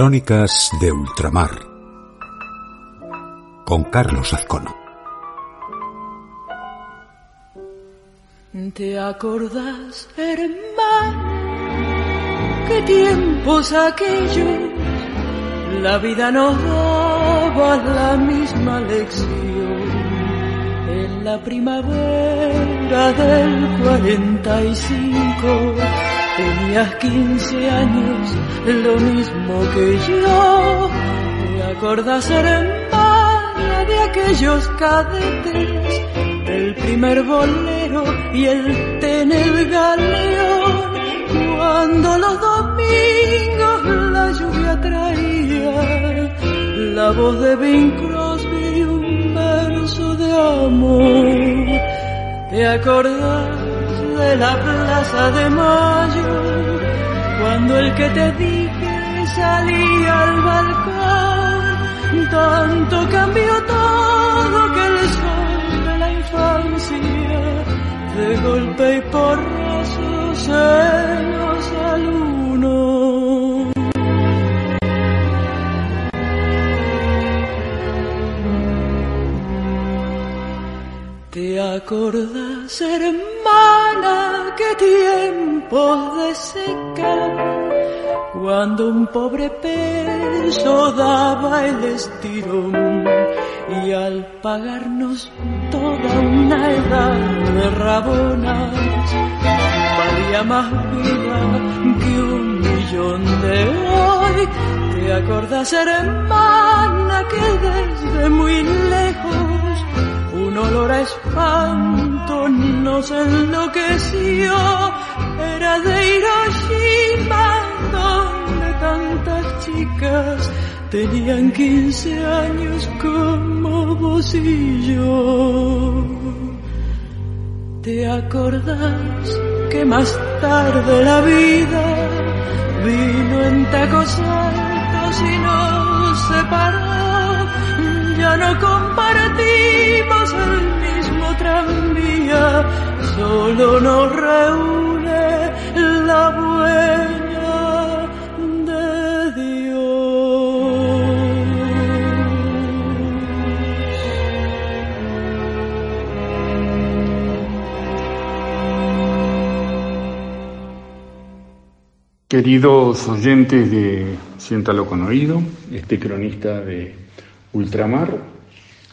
Crónicas de Ultramar con Carlos Azcono. ¿Te acordás, hermano? ¿Qué tiempos aquellos? La vida nos daba la misma lección. En la primavera del 45 tenías 15 años, lo mismo que yo. ¿Te acordás, hermana, de aquellos cadetes? El primer bolero y el ten el galeón, cuando los domingos la lluvia traía la voz de Bing Crosby y un verso de amor. ¿Te acordás de la plaza de mayo, cuando el que te dije salía al balcón? Tanto cambió todo que el sol de la infancia de golpe y porrazo se nos al uno. ¿Te acordás, hermana, qué tiempos de seca? Cuando un pobre peso daba el estirón y al pagarnos toda una edad de rabonas, valía más vida que un millón de hoy. ¿Te acordás, hermana, que desde muy lejos olor a espanto nos enloqueció? Era de Hiroshima donde tantas chicas tenían 15 años como vos y yo. ¿Te acordás que más tarde la vida vino en tacos altos y nos separó? Ya no compartimos el mismo tranvía, solo nos reúne la buena de Dios. Queridos oyentes de Siéntalo con Oído, este cronista de Ultramar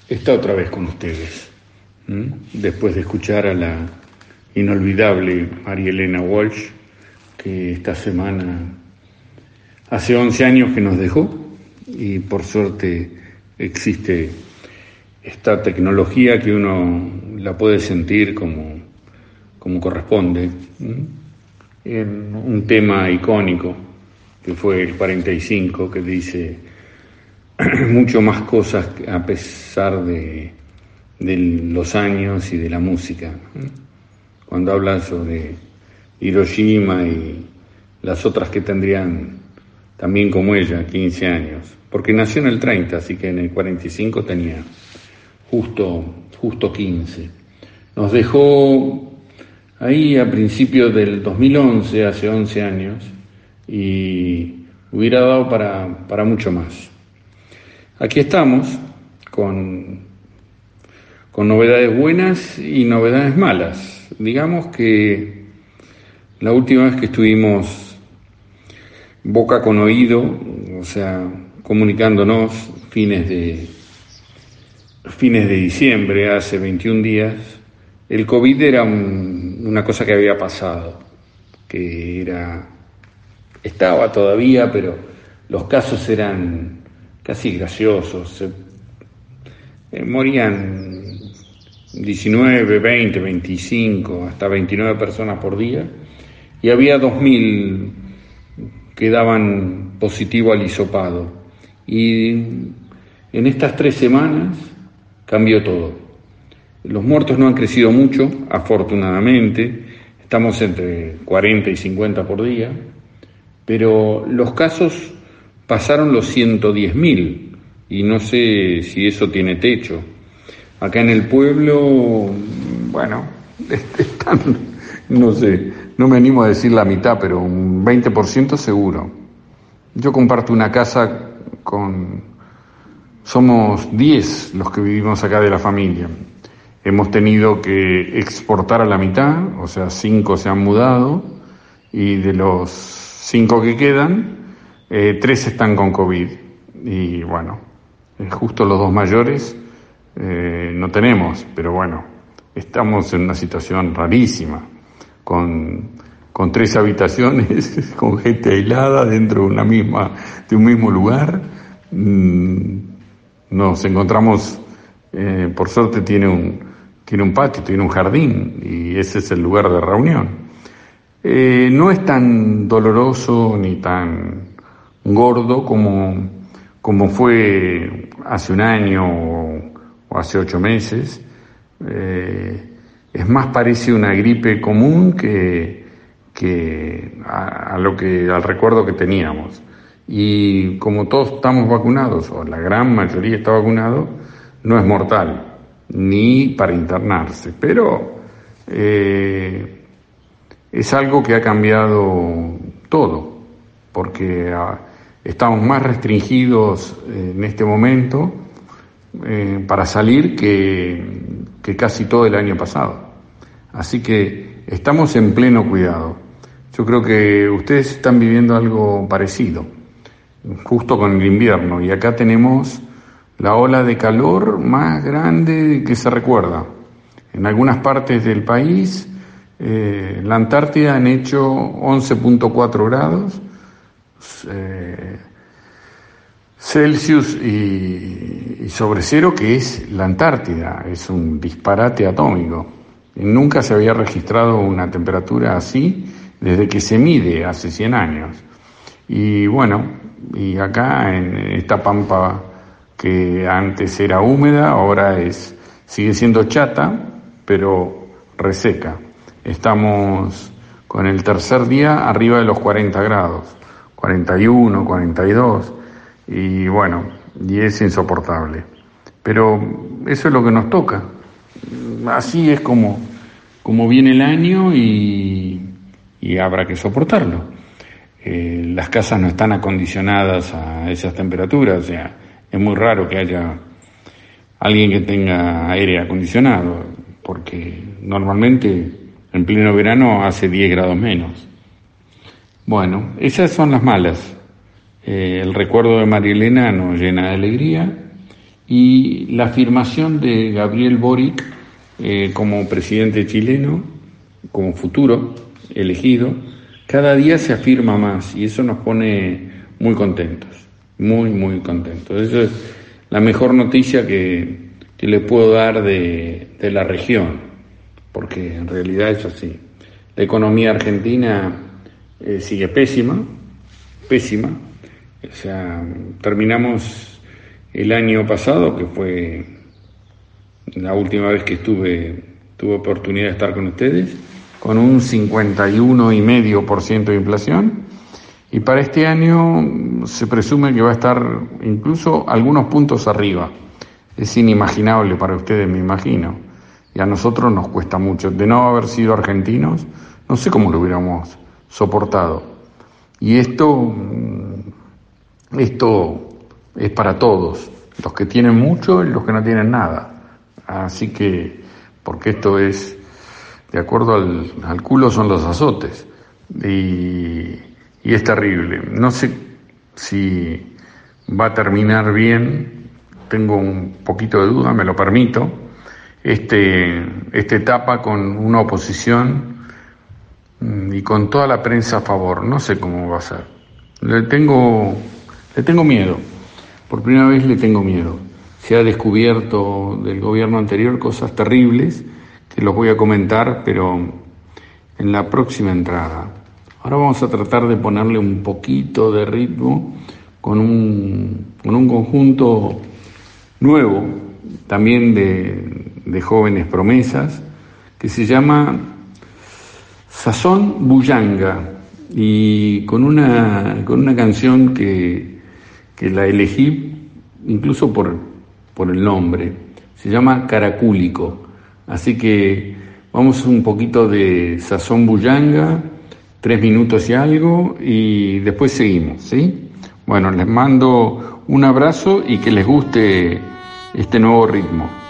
está otra vez con ustedes. Después de escuchar a la inolvidable María Elena Walsh, que esta semana hace 11 años que nos dejó y por suerte existe esta tecnología que uno la puede sentir como, como corresponde. en un tema icónico que fue el 45 que dice mucho más cosas a pesar de, de los años y de la música. Cuando habla sobre Hiroshima y las otras que tendrían también como ella 15 años, porque nació en el 30, así que en el 45 tenía justo, justo 15. Nos dejó ahí a principios del 2011, hace 11 años, y hubiera dado para, para mucho más. Aquí estamos con, con novedades buenas y novedades malas. Digamos que la última vez que estuvimos boca con oído, o sea, comunicándonos fines de, fines de diciembre, hace 21 días, el COVID era un, una cosa que había pasado, que era, estaba todavía, pero los casos eran casi graciosos, eh, morían 19, 20, 25, hasta 29 personas por día, y había 2.000 que daban positivo al hisopado. Y en estas tres semanas cambió todo. Los muertos no han crecido mucho, afortunadamente, estamos entre 40 y 50 por día, pero los casos pasaron los 110.000 y no sé si eso tiene techo. Acá en el pueblo, bueno, están, no sé, no me animo a decir la mitad, pero un 20% seguro. Yo comparto una casa con... Somos 10 los que vivimos acá de la familia. Hemos tenido que exportar a la mitad, o sea, 5 se han mudado y de los 5 que quedan, eh, 3 están con COVID. Y bueno, justo los dos mayores eh, no tenemos, pero bueno, estamos en una situación rarísima, con, con tres habitaciones, con gente aislada dentro de una misma, de un mismo lugar. Mm, nos encontramos, eh, por suerte tiene un, tiene un patio, tiene un jardín y ese es el lugar de reunión. Eh, no es tan doloroso ni tan gordo como, como fue hace un año o hace ocho meses. Eh, es más parece una gripe común que, que a, lo que al recuerdo que teníamos. Y como todos estamos vacunados, o la gran mayoría está vacunado, no es mortal, ni para internarse. Pero eh, es algo que ha cambiado todo, porque estamos más restringidos en este momento eh, para salir que, que casi todo el año pasado. Así que estamos en pleno cuidado. Yo creo que ustedes están viviendo algo parecido, justo con el invierno, y acá tenemos la ola de calor más grande que se recuerda. En algunas partes del país, eh, la Antártida han hecho 11.4 grados, eh, Celsius y, sobre cero, que es la Antártida, es un disparate atómico. Nunca se había registrado una temperatura así desde que se mide hace 100 años. Y bueno, y acá en esta pampa que antes era húmeda, ahora es sigue siendo chata, pero reseca. Estamos con el tercer día arriba de los 40 grados, 41, 42 y bueno, y es insoportable. Pero eso es lo que nos toca. Así es como, como viene el año y, y habrá que soportarlo. Eh, las casas no están acondicionadas a esas temperaturas, o sea, es muy raro que haya alguien que tenga aire acondicionado, porque normalmente en pleno verano hace 10 grados menos. Bueno, esas son las malas. Eh, el recuerdo de María Elena nos llena de alegría y la afirmación de Gabriel Boric eh, como presidente chileno, como futuro elegido, cada día se afirma más y eso nos pone muy contentos, muy, muy contentos. Eso es la mejor noticia que, que le puedo dar de, de la región, porque en realidad es así. La economía argentina eh, sigue pésima, pésima, o sea, terminamos el año pasado, que fue la última vez que estuve, tuve oportunidad de estar con ustedes, con un 51,5% de inflación. Y para este año se presume que va a estar incluso algunos puntos arriba. Es inimaginable para ustedes, me imagino. Y a nosotros nos cuesta mucho. De no haber sido argentinos, no sé cómo lo hubiéramos soportado. Y esto esto es para todos, los que tienen mucho y los que no tienen nada. Así que, porque esto es, de acuerdo al, culo son los azotes. Y, y es terrible. No sé si va a terminar bien, tengo un poquito de duda, me lo permito, este, esta etapa con una oposición mm, y con toda la prensa a favor. No sé cómo va a ser. Le tengo le tengo miedo. Por primera vez le tengo miedo. se ha descubierto del gobierno anterior cosas terribles que los voy a comentar, pero en la próxima entrada. Ahora vamos a tratar de ponerle un poquito de ritmo con un, con un conjunto nuevo, también de, de jóvenes promesas, que se llama Sazón Buyanga y con una, con una canción que, que la elegí incluso por, por el nombre, se llama Caracúlico. Así que vamos un poquito de Sazón Buyanga, tres minutos y algo, y después seguimos, ¿sí? Bueno, les mando un abrazo y que les guste este nuevo ritmo.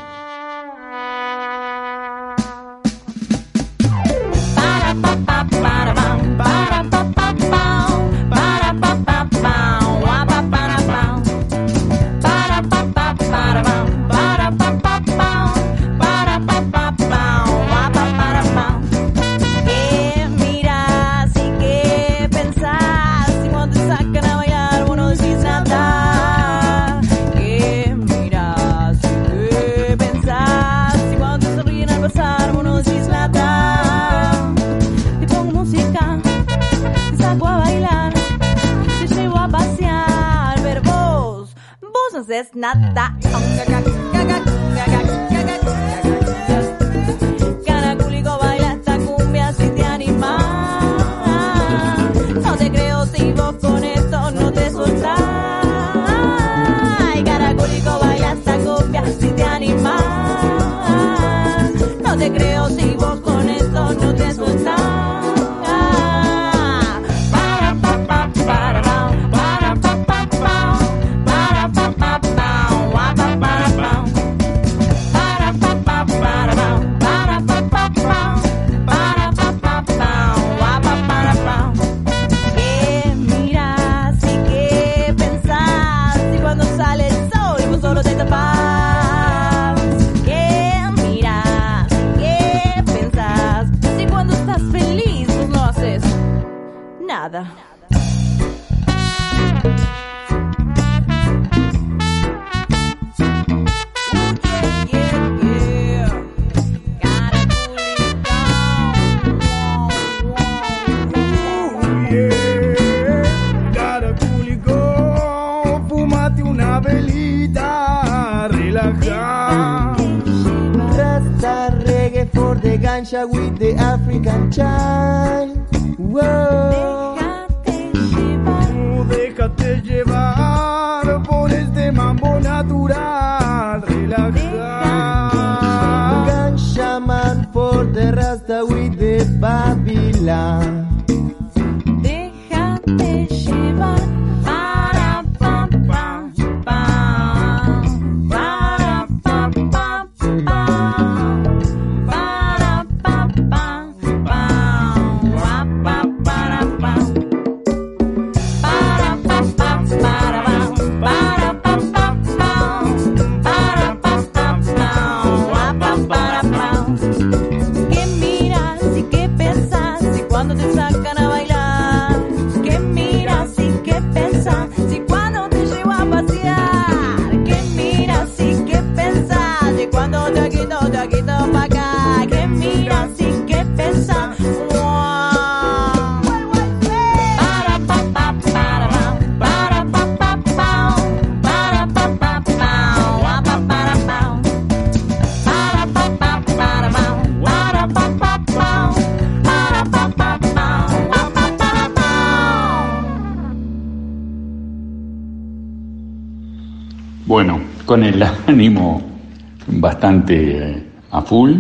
Con bastante eh, a full.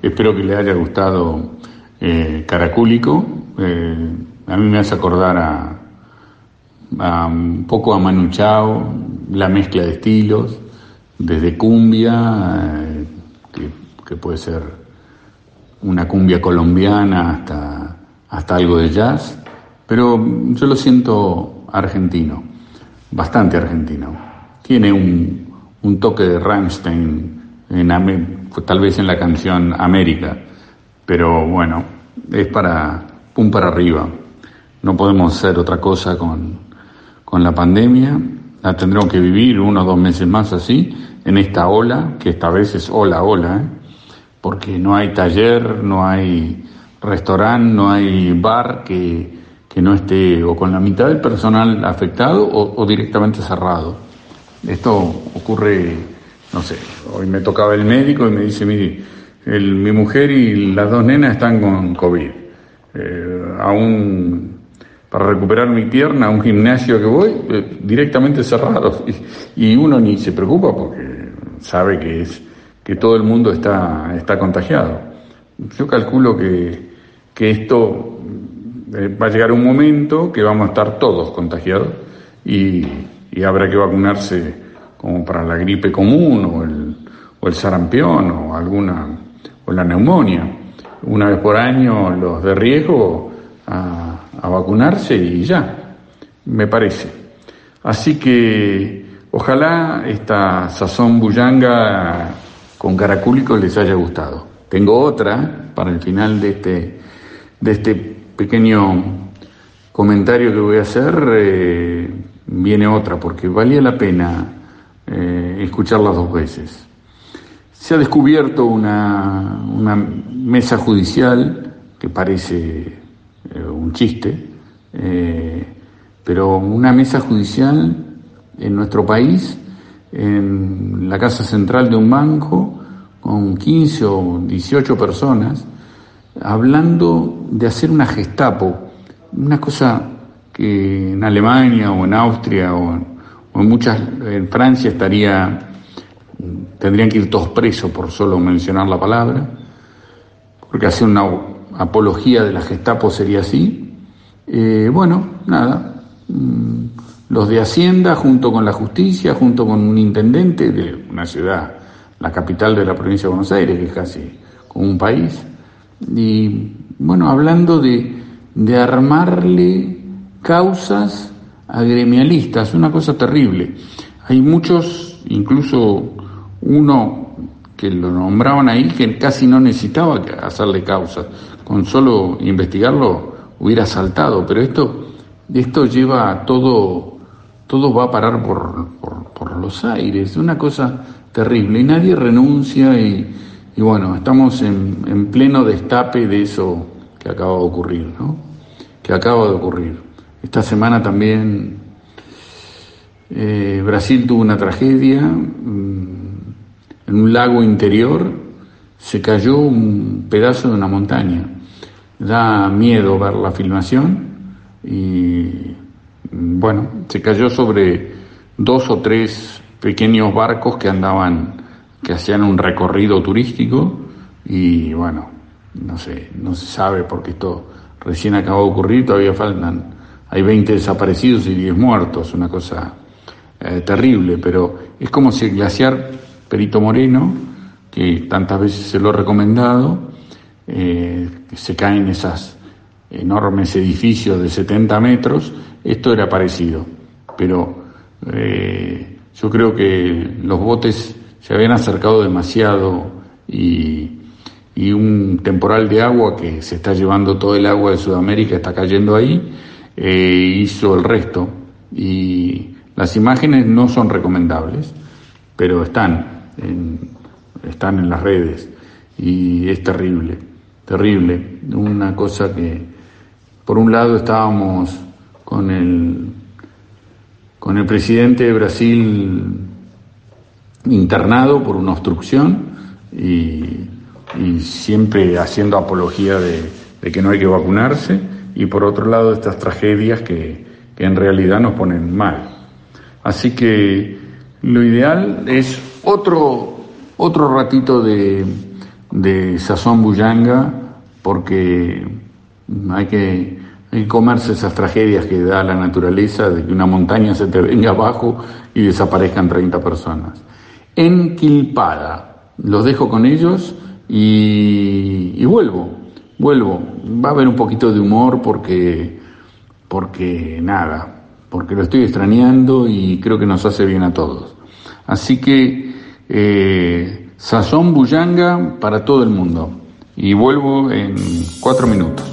Espero que le haya gustado eh, Caracúlico. Eh, a mí me hace acordar a, un poco a Manu Chao, la mezcla de estilos, desde cumbia, que, puede ser una cumbia colombiana hasta, hasta algo de jazz, pero yo lo siento argentino, bastante argentino. Tiene un, un toque de Rammstein, en, tal vez en la canción América, pero bueno, es para pum para arriba. No podemos hacer otra cosa con, con la pandemia la tendremos que vivir uno o dos meses más así, en esta ola, que esta vez es ola, ola, ¿eh? porque no hay taller, no hay restaurante, no hay bar que, que, no esté o con la mitad del personal afectado o, directamente cerrado. Esto ocurre, no sé, hoy me tocaba el médico y me dice, mire, mi mujer y las dos nenas están con COVID. Eh, aún para recuperar mi pierna a un gimnasio que voy, eh, directamente cerrado. Y, uno ni se preocupa porque sabe que es que todo el mundo está, está contagiado. Yo calculo que, que esto eh, va a llegar un momento que vamos a estar todos contagiados y, y habrá que vacunarse como para la gripe común o el, o el sarampión o alguna o la neumonía. Una vez por año los de riesgo a a vacunarse y ya, me parece. Así que ojalá esta sazón bullanga con caracúlico les haya gustado. Tengo otra para el final de este, de este pequeño comentario que voy a hacer. Eh, viene otra porque valía la pena eh, escucharlas dos veces. Se ha descubierto una, mesa judicial que parece eh, un chiste, eh, pero una mesa judicial en nuestro país, en la casa central de un banco, con 15 o 18 personas, hablando de hacer una gestapo, una cosa que en Alemania o en Austria o en, muchas, en Francia estaría, tendrían que ir todos presos por solo mencionar la palabra, porque hace una apología de la Gestapo sería así. Eh, bueno, nada, mm, los de Hacienda junto con la justicia, junto con un intendente de una ciudad, la capital de la provincia de Buenos Aires, que es casi como un país, y bueno, hablando de, de armarle causas a gremialistas, una cosa terrible. Hay muchos, incluso uno que lo nombraban ahí, que casi no necesitaba hacerle causas con solo investigarlo hubiera saltado, pero esto, esto lleva todo, todo va a parar por, por, los aires, una cosa terrible, y nadie renuncia y, y bueno, estamos en, en, pleno destape de eso que acaba de ocurrir, ¿no? Que acaba de ocurrir. Esta semana también eh, Brasil tuvo una tragedia, mm, en un lago interior se cayó un pedazo de una montaña. Da miedo ver la filmación y bueno, se cayó sobre dos o tres pequeños barcos que andaban, que hacían un recorrido turístico y bueno, no sé, no se sabe porque esto recién acabó de ocurrir, todavía faltan, hay 20 desaparecidos y 10 muertos, una cosa eh, terrible, pero es como si el glaciar Perito Moreno, que tantas veces se lo he recomendado, eh, se caen esos enormes edificios de 70 metros, esto era parecido, pero eh, yo creo que los botes se habían acercado demasiado y, un temporal de agua que se está llevando todo el agua de Sudamérica, está cayendo ahí, eh, hizo el resto. Y las imágenes no son recomendables, pero están están en las redes. Y es terrible terrible, una cosa que por un lado estábamos con el con el presidente de Brasil internado por una obstrucción y, siempre haciendo apología de, que no hay que vacunarse y por otro lado estas tragedias que, que en realidad nos ponen mal. Así que lo ideal es otro, otro ratito de, de sazón bullanga porque hay que, comerse esas tragedias que da la naturaleza de que una montaña se te venga abajo y desaparezcan 30 personas. En Quilpada, los dejo con ellos y vuelvo, vuelvo. Va a haber un poquito de humor porque, porque nada, porque lo estoy extrañando y creo que nos hace bien a todos. Así que eh, sazón bullanga para todo el mundo. Y vuelvo en cuatro minutos.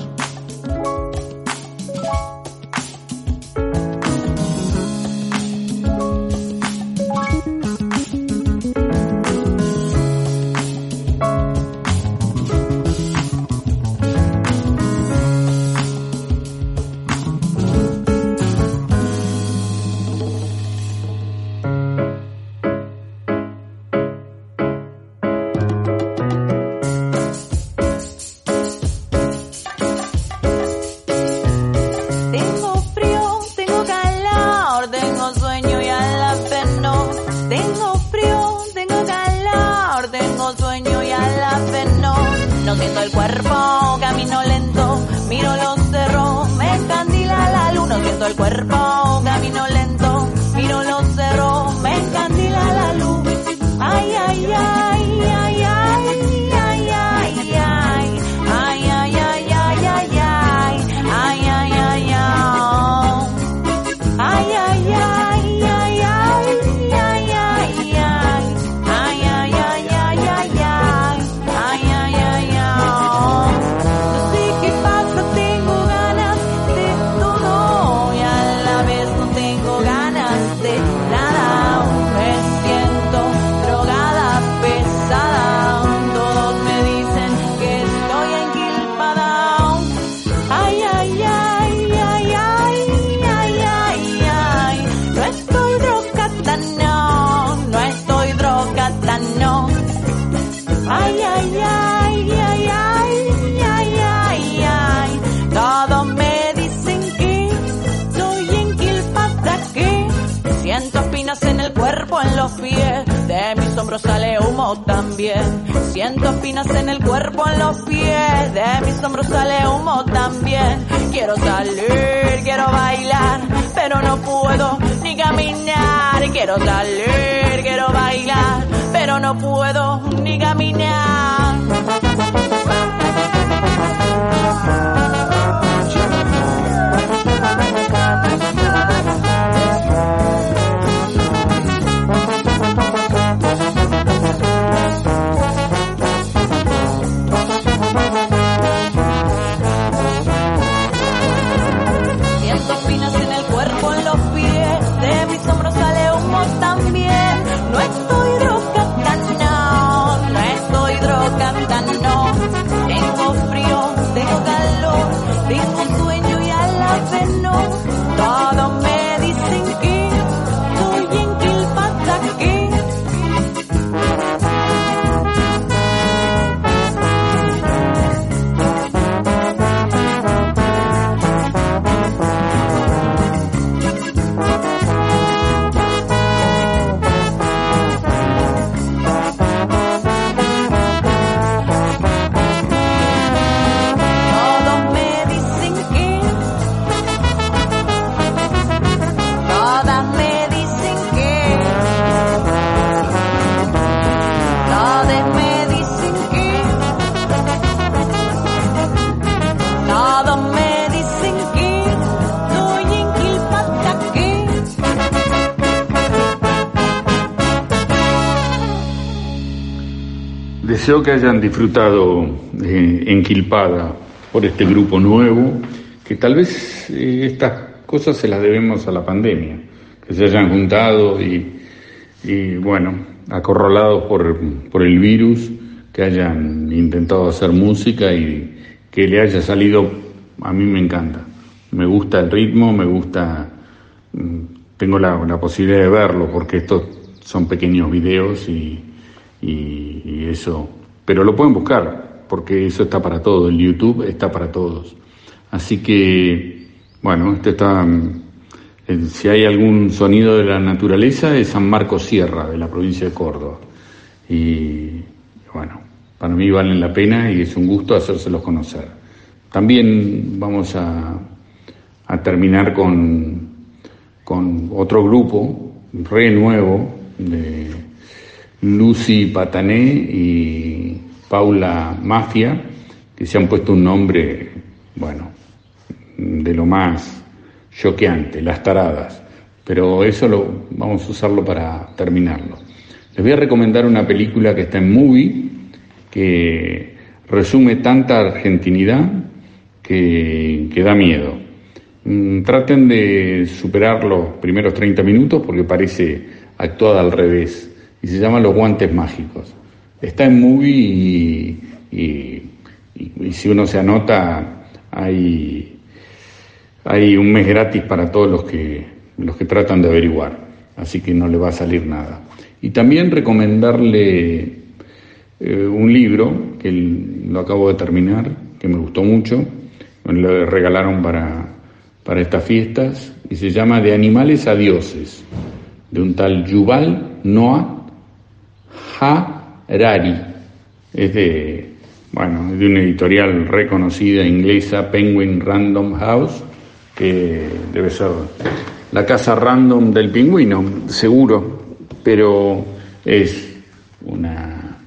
Siento espinas en el cuerpo, en los pies. De mis hombros sale humo también. Quiero salir, quiero bailar, pero no puedo ni caminar. Quiero salir, quiero bailar, pero no puedo ni caminar. Que hayan disfrutado eh, Enquilpada por este grupo nuevo, que tal vez eh, estas cosas se las debemos a la pandemia, que se hayan juntado y, bueno, acorralados por, el virus, que hayan intentado hacer música y que le haya salido, a mí me encanta. Me gusta el ritmo, me gusta, mm, tengo la, posibilidad de verlo, porque estos son pequeños videos y eso, pero lo pueden buscar, porque eso está para todo, el YouTube está para todos. Así que, bueno, este está, eh, si hay algún sonido de la naturaleza, es San Marcos Sierra, de la provincia de Córdoba. Y bueno, para mí valen la pena y es un gusto hacérselos conocer. También vamos a, a terminar con, con otro grupo, re nuevo, de Lucy Patané y Paula Mafia, que se han puesto un nombre, bueno, de lo más choqueante, las taradas. Pero eso lo vamos a usarlo para terminarlo. Les voy a recomendar una película que está en Movie, que resume tanta argentinidad que, que da miedo. Mm, Traten de superar los primeros 30 minutos porque parece actuada al revés y se llama Los Guantes Mágicos. Está en Movie y, y- si uno se anota hay, hay un mes gratis para todos los que, los que tratan de averiguar, así que no le va a salir nada. Y también recomendarle eh, un libro que lo acabo de terminar, que me gustó mucho, me lo regalaron para, para estas fiestas, y se llama De animales a dioses, de un tal Yuval Noah Harari. Es de, bueno, de una editorial reconocida inglesa, Penguin Random House, que debe ser la casa random del pingüino, seguro, pero es una,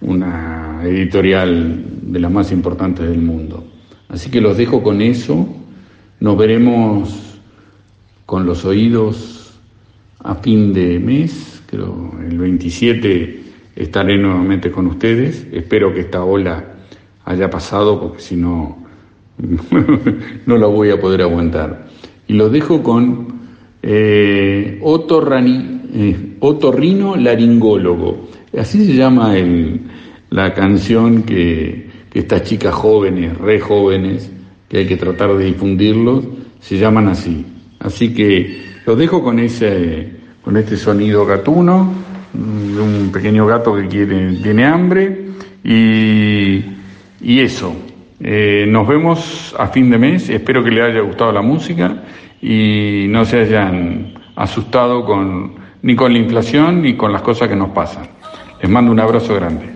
una editorial de las más importantes del mundo. Así que los dejo con eso, nos veremos con los oídos a fin de mes, creo el 27 estaré nuevamente con ustedes, espero que esta ola haya pasado porque si no no la voy a poder aguantar. Y los dejo con eh, otorrani, eh, otorrino laringólogo. Así se llama el, la canción que, que estas chicas jóvenes, re jóvenes, que hay que tratar de difundirlos, se llaman así. Así que los dejo con ese, con este sonido gatuno, un pequeño gato que quiere, tiene hambre, y, y eso. Eh, nos vemos a fin de mes, espero que les haya gustado la música y no se hayan asustado con, ni con la inflación ni con las cosas que nos pasan. Les mando un abrazo grande.